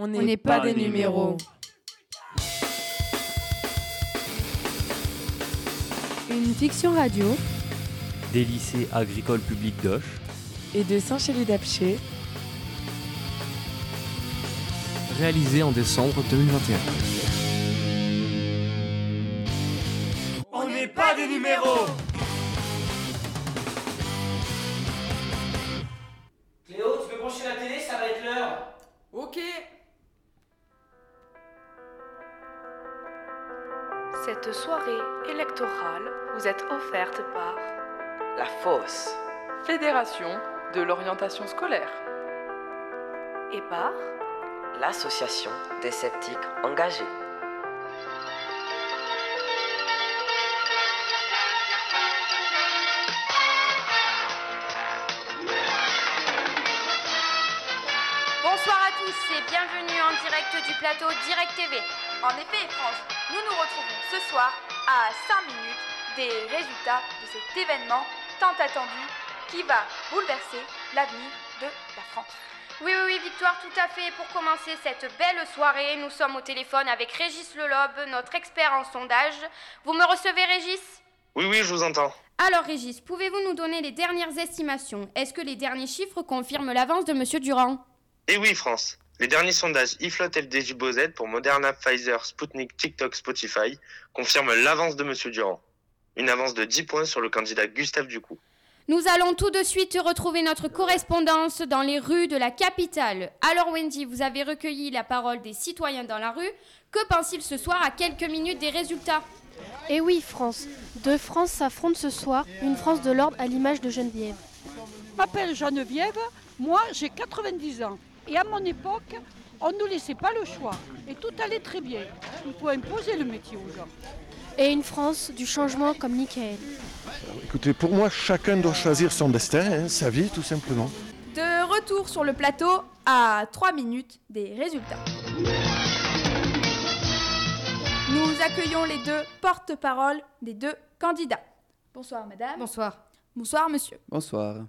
On n'est pas, des numéros. Une fiction radio Des lycées agricoles publics d'Oche. et de Saint-Chély-d'Apcher réalisé en décembre 2021. On n'est pas des numéros électorale vous est offerte par La fosse. Fédération de l'orientation scolaire. et par L'association des sceptiques engagés. Bonsoir à tous et bienvenue en direct du plateau Direct TV. En effet, France, nous nous retrouvons ce soir à 5 minutes des résultats de cet événement tant attendu qui va bouleverser l'avenir de la France. Oui, oui, oui, Victoire, tout à fait. Pour commencer cette belle soirée, nous sommes au téléphone avec Régis Lelobe, notre expert en sondage. Vous me recevez, Régis? Oui, oui, je vous entends. Alors, Régis, pouvez-vous nous donner les dernières estimations? Est-ce que les derniers chiffres confirment l'avance de Monsieur Durand? Et oui, France. Les derniers sondages IFLOT FDJ Bozet pour Moderna, Pfizer, Sputnik, TikTok, Spotify confirment l'avance de Monsieur Durand. Une avance de 10 points sur le candidat Gustave Ducou. Nous allons tout de suite retrouver notre correspondance dans les rues de la capitale. Alors Wendy, vous avez recueilli la parole des citoyens dans la rue. Que pensent-ils ce soir à quelques minutes des résultats? Eh oui, France. Deux France s'affrontent ce soir, une France de l'ordre à l'image de Geneviève. Je m'appelle Geneviève, moi j'ai 90 ans. Et à mon époque, on ne nous laissait pas le choix. Et tout allait très bien. Il faut imposer le métier aux gens. Et une France du changement comme Nickel. Écoutez, pour moi, chacun doit choisir son destin, hein, sa vie, tout simplement. De retour sur le plateau à 3 minutes des résultats. Nous accueillons les deux porte-paroles des deux candidats. Bonsoir madame. Bonsoir. Bonsoir monsieur. Bonsoir.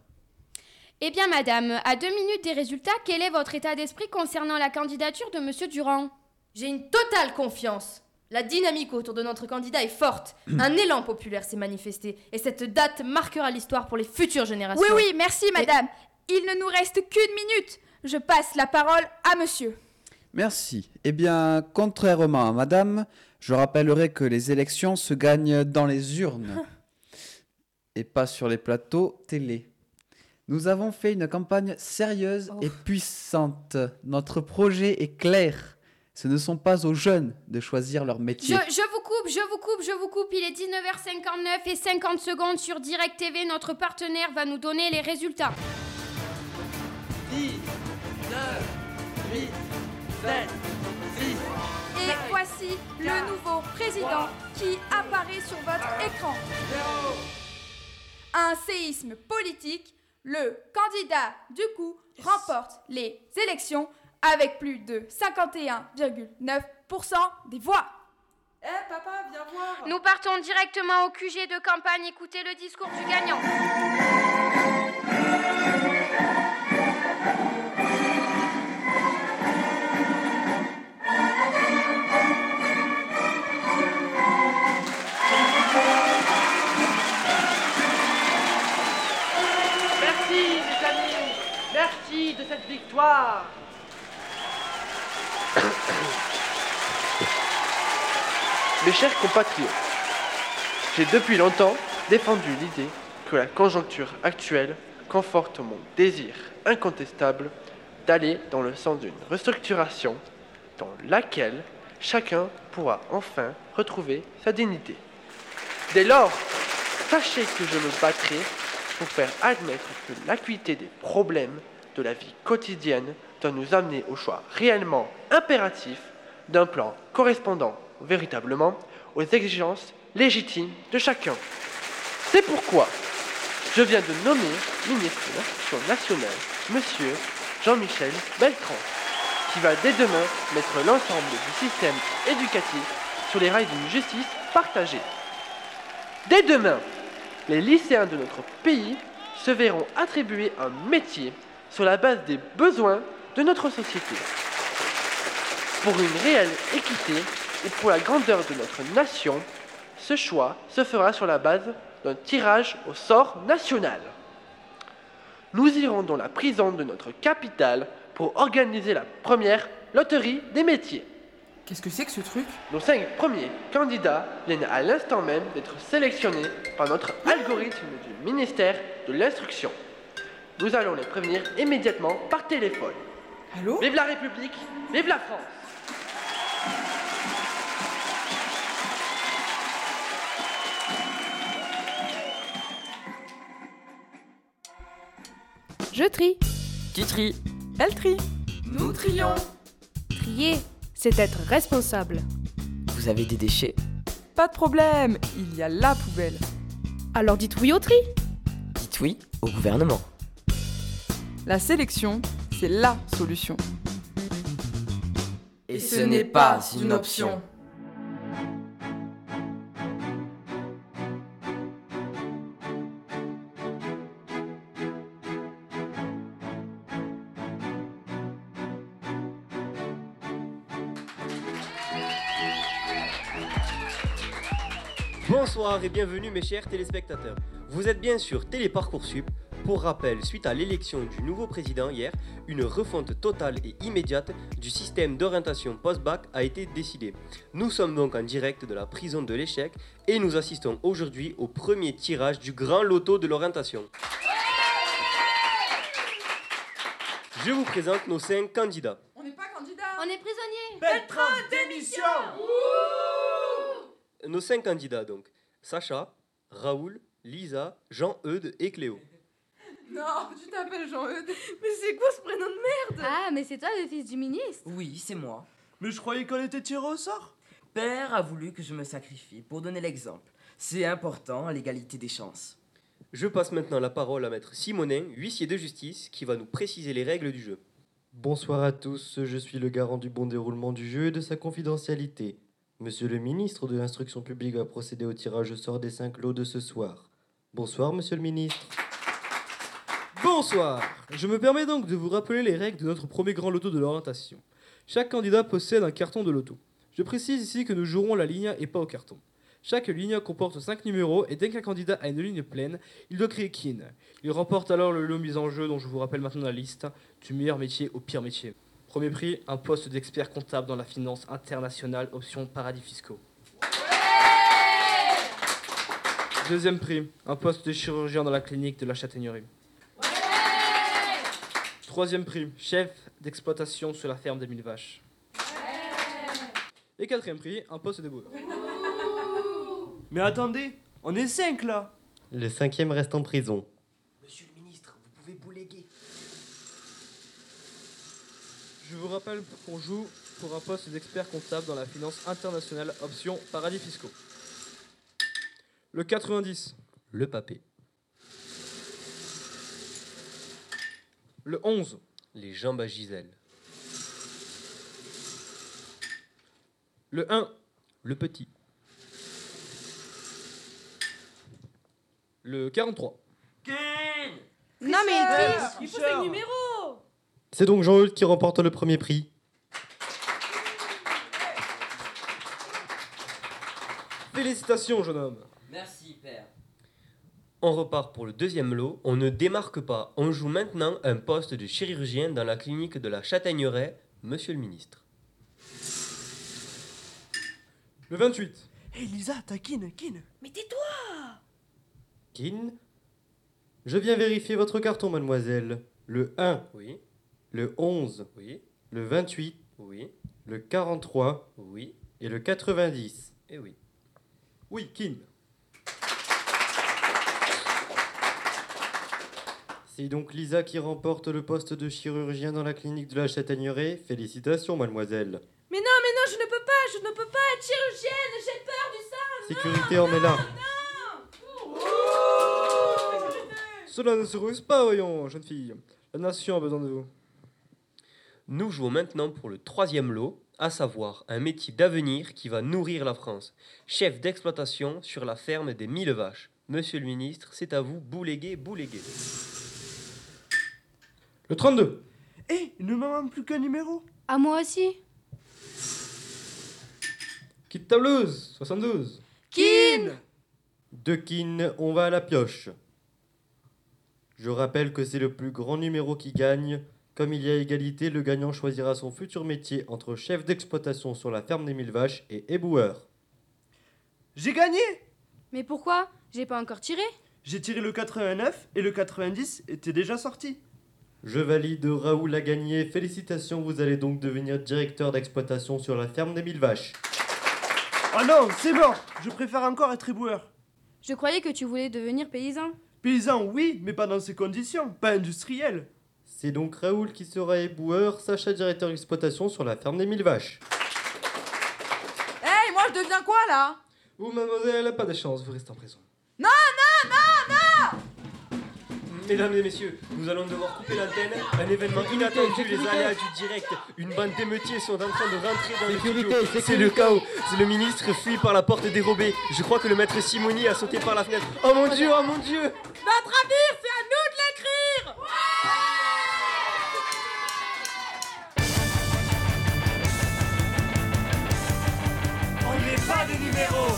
Eh bien madame, à deux minutes des résultats, quel est votre état d'esprit concernant la candidature de Monsieur Durand? J'ai une totale confiance. La dynamique autour de notre candidat est forte. Un élan populaire s'est manifesté. Et cette date marquera l'histoire pour les futures générations. Oui, oui, merci madame. Il ne nous reste qu'une minute. Je passe la parole à monsieur. Merci. Eh bien, contrairement à madame, je rappellerai que les élections se gagnent dans les urnes et pas sur les plateaux télé. Nous avons fait une campagne sérieuse et puissante. Notre projet est clair. Ce ne sont pas aux jeunes de choisir leur métier. je vous coupe, je vous coupe, je vous coupe. Il est 19h59 et 50 secondes sur Direct TV. Notre partenaire va nous donner les résultats. 10, 9, 8, 7, 6. Et voici le nouveau président qui apparaît sur votre écran. Un séisme politique, le candidat du coup remporte les élections avec plus de 51,9% des voix. Eh papa, viens voir. Nous partons directement au QG de campagne. Écoutez le discours du gagnant. Mes chers compatriotes, j'ai depuis longtemps défendu l'idée que la conjoncture actuelle conforte mon désir incontestable d'aller dans le sens d'une restructuration dans laquelle chacun pourra enfin retrouver sa dignité. Dès lors, sachez que je me battrai pour faire admettre que l'acuité des problèmes de la vie quotidienne doit nous amener au choix réellement impératif d'un plan correspondant véritablement aux exigences légitimes de chacun. C'est pourquoi je viens de nommer ministre de l'Instruction nationale, Monsieur Jean-Michel Beltran, qui va dès demain mettre l'ensemble du système éducatif sur les rails d'une justice partagée. Dès demain, les lycéens de notre pays se verront attribuer un métier sur la base des besoins de notre société. Pour une réelle équité et pour la grandeur de notre nation, ce choix se fera sur la base d'un tirage au sort national. Nous irons dans la prison de notre capitale pour organiser la première loterie des métiers. Qu'est-ce que c'est que ce truc? Nos cinq premiers candidats viennent à l'instant même d'être sélectionnés par notre algorithme du ministère de l'Instruction. Nous allons les prévenir immédiatement par téléphone. Allô Vive la République, vive la France Je trie. Tu tries. Elle trie. Nous trions. Trier, c'est être responsable. Vous avez des déchets Pas de problème, il y a la poubelle. Alors dites oui au tri. Dites oui au gouvernement. La sélection, c'est la solution. Et ce n'est pas une option. Bonsoir et bienvenue mes chers téléspectateurs. Vous êtes bien sûr Téléparcoursup. Pour rappel, suite à l'élection du nouveau président hier, une refonte totale et immédiate du système d'orientation post-bac a été décidée. Nous sommes donc en direct de la prison de l'échec et nous assistons aujourd'hui au premier tirage du grand loto de l'orientation. Je vous présente nos cinq candidats. On n'est pas candidat. On est prisonnier. Beltran, démission Nos cinq candidats donc. Sacha, Raoul, Lisa, Jean-Eudes et Cléo. Non, tu t'appelles Jean-Eudes. Mais c'est quoi ce prénom de merde? Ah, mais c'est toi le fils du ministre Oui, c'est moi. Mais je croyais qu'on était tiré au sort. Père a voulu que je me sacrifie pour donner l'exemple. C'est important, l'égalité des chances. Je passe maintenant la parole à maître Simonin, huissier de justice, qui va nous préciser les règles du jeu. Bonsoir à tous, je suis le garant du bon déroulement du jeu et de sa confidentialité. Monsieur le ministre de l'Instruction publique va procéder au tirage au sort des cinq lots de ce soir. Bonsoir, monsieur le ministre. Bonsoir Je me permets donc de vous rappeler les règles de notre premier grand loto de l'orientation. Chaque candidat possède un carton de loto. Je précise ici que nous jouerons la ligne et pas au carton. Chaque ligne comporte 5 numéros et dès qu'un candidat a une ligne pleine, il doit créer kin. Il remporte alors le lot mis en jeu dont je vous rappelle maintenant la liste, du meilleur métier au pire métier. Premier prix, un poste d'expert comptable dans la finance internationale, option paradis fiscaux. Deuxième prix, un poste de chirurgien dans la clinique de la Châtaigneraie. Troisième prix, chef d'exploitation sur la ferme des mille vaches. Et quatrième prix, un poste de boueur. Mais attendez, on est cinq là Le cinquième reste en prison. Monsieur le ministre, vous pouvez bouléguer. Je vous rappelle qu'on joue pour un poste d'expert comptable dans la finance internationale, option paradis fiscaux. Le 90. Le papé. Le 11. Les jambes à Gisèle. Le 1. Le petit. Le 43. Non mais il triche Il faut ses numéros C'est donc Jean-Eudes qui remporte le premier prix. Félicitations, jeune homme. Merci, père. On repart pour le deuxième lot. On ne démarque pas. On joue maintenant un poste de chirurgien dans la clinique de la Châtaigneraie, monsieur le ministre. Le 28. Hé Lisa, t'as kin, kin Mais tais-toi Kin? Je viens vérifier votre carton, mademoiselle. Le 1, Oui, le 11, oui, le 28, oui, le 43 oui, et le 90. et oui. Oui, Kin. C'est donc Lisa qui remporte le poste de chirurgien dans la clinique de la Châtaigneraie. Félicitations, mademoiselle. Mais non, mais non, je ne peux pas, je ne peux pas être chirurgienne, j'ai peur du sang Sécurité, on est là. Cela ne se ruse pas, voyons, jeune fille. La nation a besoin de vous. Nous jouons maintenant pour le troisième lot, à savoir un métier d'avenir qui va nourrir la France. Chef d'exploitation sur la ferme des mille vaches. Monsieur le ministre, c'est à vous, bouléguer, bouléguer. Le 32. Hé, il ne me manque plus qu'un numéro À moi aussi Kit tableuse, 72. Kin De Kin, on va à la pioche. Je rappelle que c'est le plus grand numéro qui gagne. Comme il y a égalité, le gagnant choisira son futur métier entre chef d'exploitation sur la ferme des mille vaches et éboueur. J'ai gagné Mais pourquoi? J'ai pas encore tiré J'ai tiré le 89 et le 90 était déjà sorti. Je valide, Raoul a gagné. Félicitations, vous allez donc devenir directeur d'exploitation sur la ferme des mille vaches. Oh non, c'est mort Je préfère encore être éboueur. Je croyais que tu voulais devenir paysan. Paysan, oui, mais pas dans ces conditions, pas industriel. C'est donc Raoul qui sera éboueur, Sacha directeur d'exploitation sur la ferme des mille vaches. Hey, moi je deviens quoi là? Vous, mademoiselle, pas de chance, vous restez en prison. Non Mesdames et messieurs, nous allons devoir couper l'antenne. Un événement inattendu, les aléas du direct. Une bande d'émeutiers sont en train de rentrer dans le studio. C'est le chaos. C'est le ministre fuit par la porte dérobée. Je crois que le maître Simoni a sauté par la fenêtre. Oh mon dieu, oh mon dieu Notre avenir, c'est à nous de l'écrire On n'est pas des numéros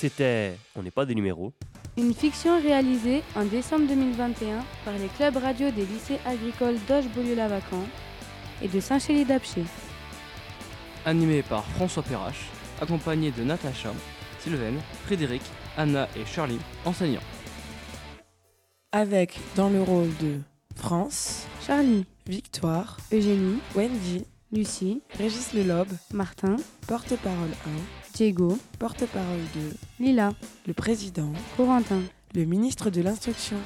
C'était On n'est pas des numéros. Une fiction réalisée en décembre 2021 par les clubs radio des lycées agricoles d'Auge-Beaulieu-Lavacan et de Saint-Chély-d'Apcher. Animé par François Perrache, accompagné de Natacha, Sylvaine, Frédéric, Anna et Charlie, enseignants. Avec dans le rôle de France, Charlie, Victoire, Eugénie, Wendy, Lucie, Régis Lelobe, Martin, porte-parole 1, Diego, porte-parole 2, Lila, le président, Corentin, le ministre de l'Instruction,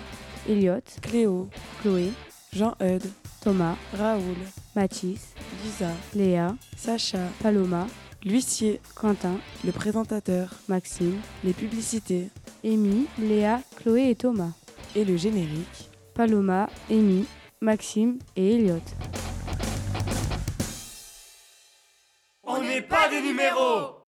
Elliot, Cléo, Chloé, Jean-Eudes, Thomas, Raoul, Mathis, Lisa, Léa, Sacha, Paloma, l'huissier, Quentin, le présentateur, Maxime, les publicités Amy, Léa, Chloé et Thomas. et le générique. Paloma, Amy, Maxime et Elliot. On n'est pas des numéros